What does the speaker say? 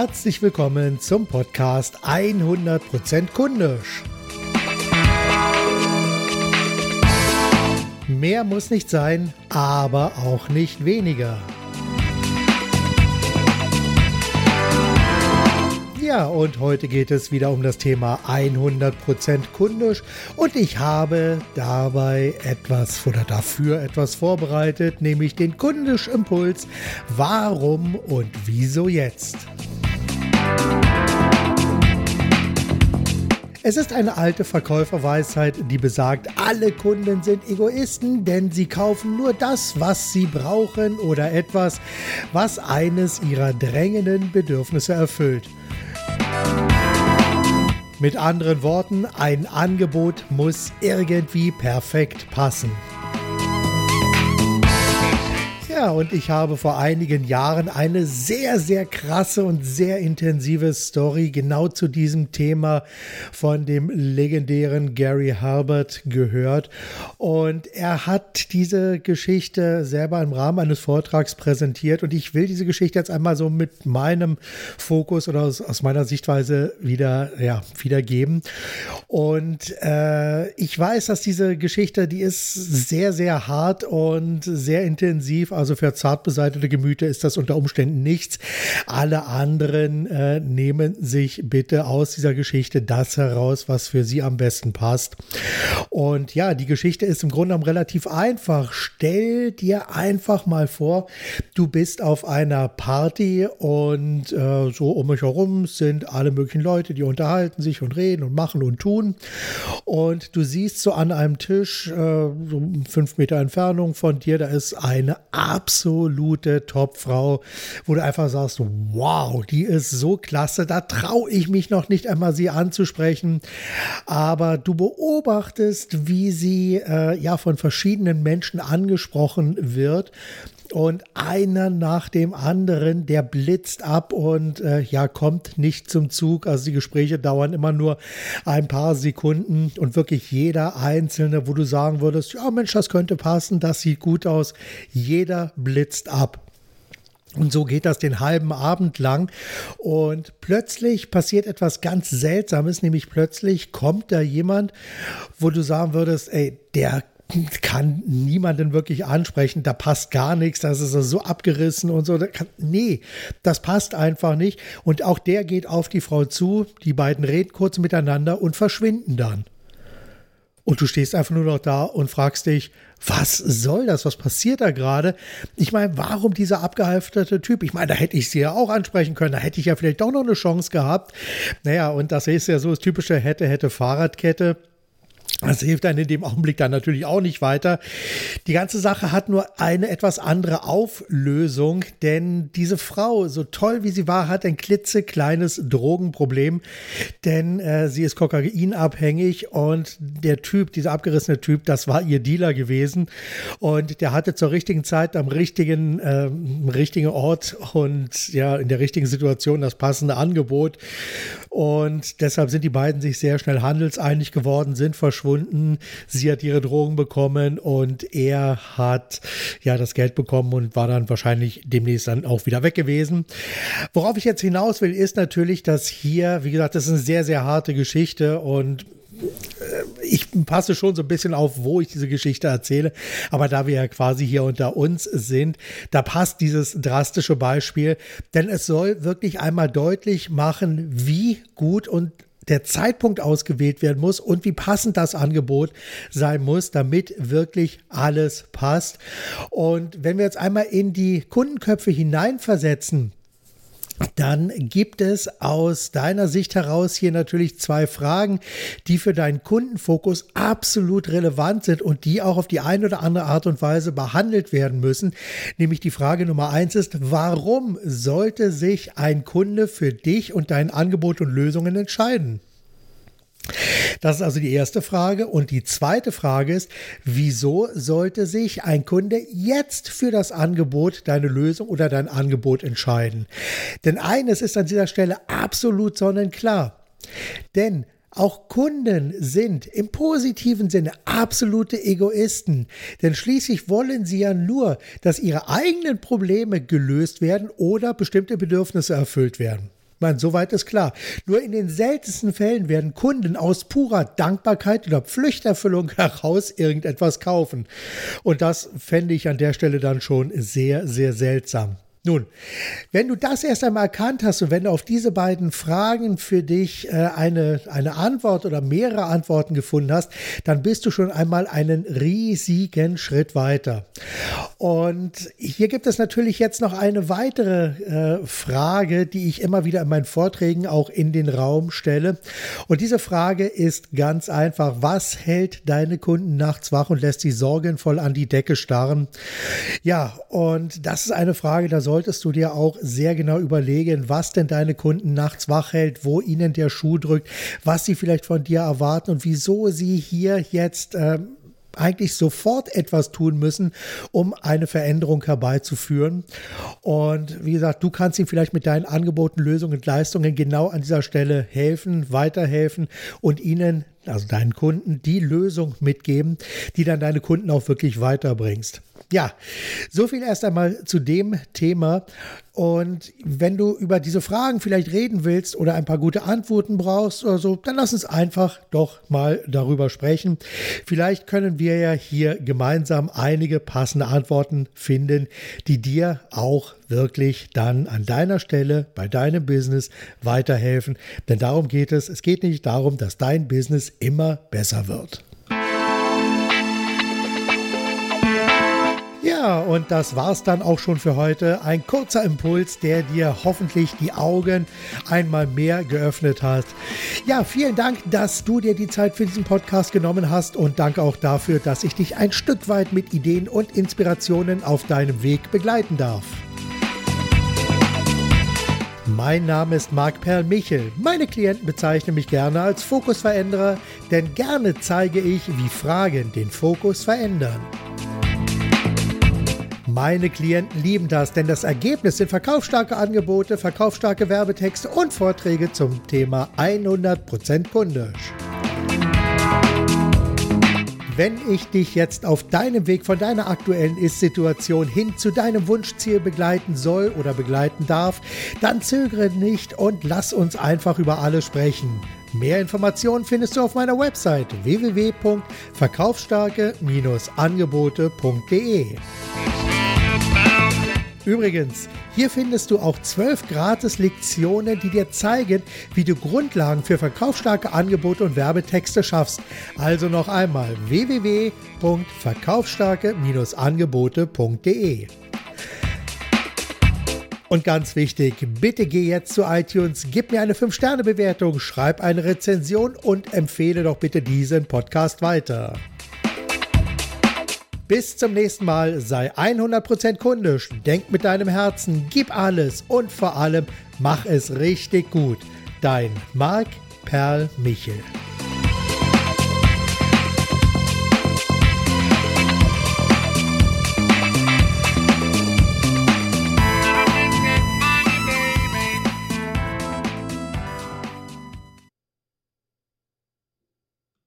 Herzlich willkommen zum Podcast 100% kundisch. Mehr muss nicht sein, aber auch nicht weniger. Ja, und heute geht es wieder um das Thema 100% kundisch und ich habe dabei etwas oder dafür etwas vorbereitet, nämlich den kundisch Impuls. Warum und wieso jetzt? Es ist eine alte Verkäuferweisheit, die besagt, alle Kunden sind Egoisten, denn sie kaufen nur das, was sie brauchen oder etwas, was eines ihrer drängenden Bedürfnisse erfüllt. Mit anderen Worten, ein Angebot muss irgendwie perfekt passen. Ja, und ich habe vor einigen Jahren eine sehr, sehr krasse und sehr intensive Story genau zu diesem Thema von dem legendären Gary Herbert gehört. Und er hat diese Geschichte selber im Rahmen eines Vortrags präsentiert. Und ich will diese Geschichte jetzt einmal so mit meinem Fokus oder aus, aus meiner Sichtweise wieder, ja, wiedergeben. Und äh, ich weiß, dass diese Geschichte, die ist sehr, sehr hart und sehr intensiv. Also also für zart beseitete Gemüter ist das unter Umständen nichts. Alle anderen äh, nehmen sich bitte aus dieser Geschichte das heraus, was für sie am besten passt. Und ja, die Geschichte ist im Grunde genommen relativ einfach. Stell dir einfach mal vor, du bist auf einer Party und äh, so um mich herum sind alle möglichen Leute, die unterhalten sich und reden und machen und tun. Und du siehst so an einem Tisch, äh, so fünf Meter Entfernung von dir, da ist eine absolute Topfrau, wo du einfach sagst, wow, die ist so klasse, da traue ich mich noch nicht einmal sie anzusprechen, aber du beobachtest, wie sie äh, ja von verschiedenen Menschen angesprochen wird und einer nach dem anderen, der blitzt ab und äh, ja, kommt nicht zum Zug. Also die Gespräche dauern immer nur ein paar Sekunden und wirklich jeder einzelne, wo du sagen würdest, ja Mensch, das könnte passen, das sieht gut aus, jeder blitzt ab. Und so geht das den halben Abend lang. Und plötzlich passiert etwas ganz Seltsames, nämlich plötzlich kommt da jemand, wo du sagen würdest, ey, der kann niemanden wirklich ansprechen, da passt gar nichts, das ist so abgerissen und so. nee, das passt einfach nicht. Und auch der geht auf die Frau zu, die beiden reden kurz miteinander und verschwinden dann. Und du stehst einfach nur noch da und fragst dich, was soll das? Was passiert da gerade? Ich meine, warum dieser abgehalfterte Typ? Ich meine, da hätte ich sie ja auch ansprechen können. Da hätte ich ja vielleicht doch noch eine Chance gehabt. Naja, und das ist ja so das typische hätte, hätte Fahrradkette. Das hilft einem in dem Augenblick dann natürlich auch nicht weiter. Die ganze Sache hat nur eine etwas andere Auflösung, denn diese Frau, so toll wie sie war, hat ein klitzekleines Drogenproblem, denn äh, sie ist kokainabhängig und der Typ, dieser abgerissene Typ, das war ihr Dealer gewesen und der hatte zur richtigen Zeit am richtigen, äh, richtigen Ort und ja, in der richtigen Situation das passende Angebot und deshalb sind die beiden sich sehr schnell handelseinig geworden, sind verschwunden verschwunden. Sie hat ihre Drogen bekommen und er hat ja das Geld bekommen und war dann wahrscheinlich demnächst dann auch wieder weg gewesen. Worauf ich jetzt hinaus will, ist natürlich, dass hier, wie gesagt, das ist eine sehr, sehr harte Geschichte und äh, ich passe schon so ein bisschen auf, wo ich diese Geschichte erzähle. Aber da wir ja quasi hier unter uns sind, da passt dieses drastische Beispiel. Denn es soll wirklich einmal deutlich machen, wie gut und der Zeitpunkt ausgewählt werden muss und wie passend das Angebot sein muss, damit wirklich alles passt. Und wenn wir jetzt einmal in die Kundenköpfe hineinversetzen, dann gibt es aus deiner Sicht heraus hier natürlich zwei Fragen, die für deinen Kundenfokus absolut relevant sind und die auch auf die eine oder andere Art und Weise behandelt werden müssen. Nämlich die Frage Nummer eins ist, warum sollte sich ein Kunde für dich und dein Angebot und Lösungen entscheiden? Das ist also die erste Frage. Und die zweite Frage ist, wieso sollte sich ein Kunde jetzt für das Angebot, deine Lösung oder dein Angebot entscheiden? Denn eines ist an dieser Stelle absolut sonnenklar. Denn auch Kunden sind im positiven Sinne absolute Egoisten, denn schließlich wollen sie ja nur, dass ihre eigenen Probleme gelöst werden oder bestimmte Bedürfnisse erfüllt werden. Meine, soweit ist klar. Nur in den seltensten Fällen werden Kunden aus purer Dankbarkeit oder Pflichterfüllung heraus irgendetwas kaufen. Und das fände ich an der Stelle dann schon sehr, sehr seltsam. Nun, wenn du das erst einmal erkannt hast und wenn du auf diese beiden Fragen für dich äh, eine, eine Antwort oder mehrere Antworten gefunden hast, dann bist du schon einmal einen riesigen Schritt weiter. Und hier gibt es natürlich jetzt noch eine weitere äh, Frage, die ich immer wieder in meinen Vorträgen auch in den Raum stelle. Und diese Frage ist ganz einfach. Was hält deine Kunden nachts wach und lässt sie sorgenvoll an die Decke starren? Ja, und das ist eine Frage, da soll solltest du dir auch sehr genau überlegen, was denn deine Kunden nachts wach hält, wo ihnen der Schuh drückt, was sie vielleicht von dir erwarten und wieso sie hier jetzt äh, eigentlich sofort etwas tun müssen, um eine Veränderung herbeizuführen. Und wie gesagt, du kannst ihnen vielleicht mit deinen Angeboten, Lösungen und Leistungen genau an dieser Stelle helfen, weiterhelfen und ihnen also deinen Kunden, die Lösung mitgeben, die dann deine Kunden auch wirklich weiterbringst. Ja, so viel erst einmal zu dem Thema. Und wenn du über diese Fragen vielleicht reden willst oder ein paar gute Antworten brauchst oder so, dann lass uns einfach doch mal darüber sprechen. Vielleicht können wir ja hier gemeinsam einige passende Antworten finden, die dir auch wirklich dann an deiner Stelle bei deinem Business weiterhelfen. Denn darum geht es. Es geht nicht darum, dass dein Business immer besser wird. Ja, und das war's dann auch schon für heute. Ein kurzer Impuls, der dir hoffentlich die Augen einmal mehr geöffnet hat. Ja, vielen Dank, dass du dir die Zeit für diesen Podcast genommen hast und danke auch dafür, dass ich dich ein Stück weit mit Ideen und Inspirationen auf deinem Weg begleiten darf. Mein Name ist Marc Perl Michel. Meine Klienten bezeichnen mich gerne als Fokusveränderer, denn gerne zeige ich, wie Fragen den Fokus verändern. Meine Klienten lieben das, denn das Ergebnis sind verkaufsstarke Angebote, verkaufsstarke Werbetexte und Vorträge zum Thema 100% kundisch. Wenn ich dich jetzt auf deinem Weg von deiner aktuellen Ist-Situation hin zu deinem Wunschziel begleiten soll oder begleiten darf, dann zögere nicht und lass uns einfach über alles sprechen. Mehr Informationen findest du auf meiner Website www.verkaufsstarke-angebote.de. Übrigens, hier findest du auch zwölf gratis Lektionen, die dir zeigen, wie du Grundlagen für verkaufsstarke Angebote und Werbetexte schaffst. Also noch einmal www.verkaufsstarke-angebote.de. Und ganz wichtig, bitte geh jetzt zu iTunes, gib mir eine 5-Sterne-Bewertung, schreib eine Rezension und empfehle doch bitte diesen Podcast weiter. Bis zum nächsten Mal, sei 100% kundisch, denk mit deinem Herzen, gib alles und vor allem mach es richtig gut. Dein Marc Perl Michel.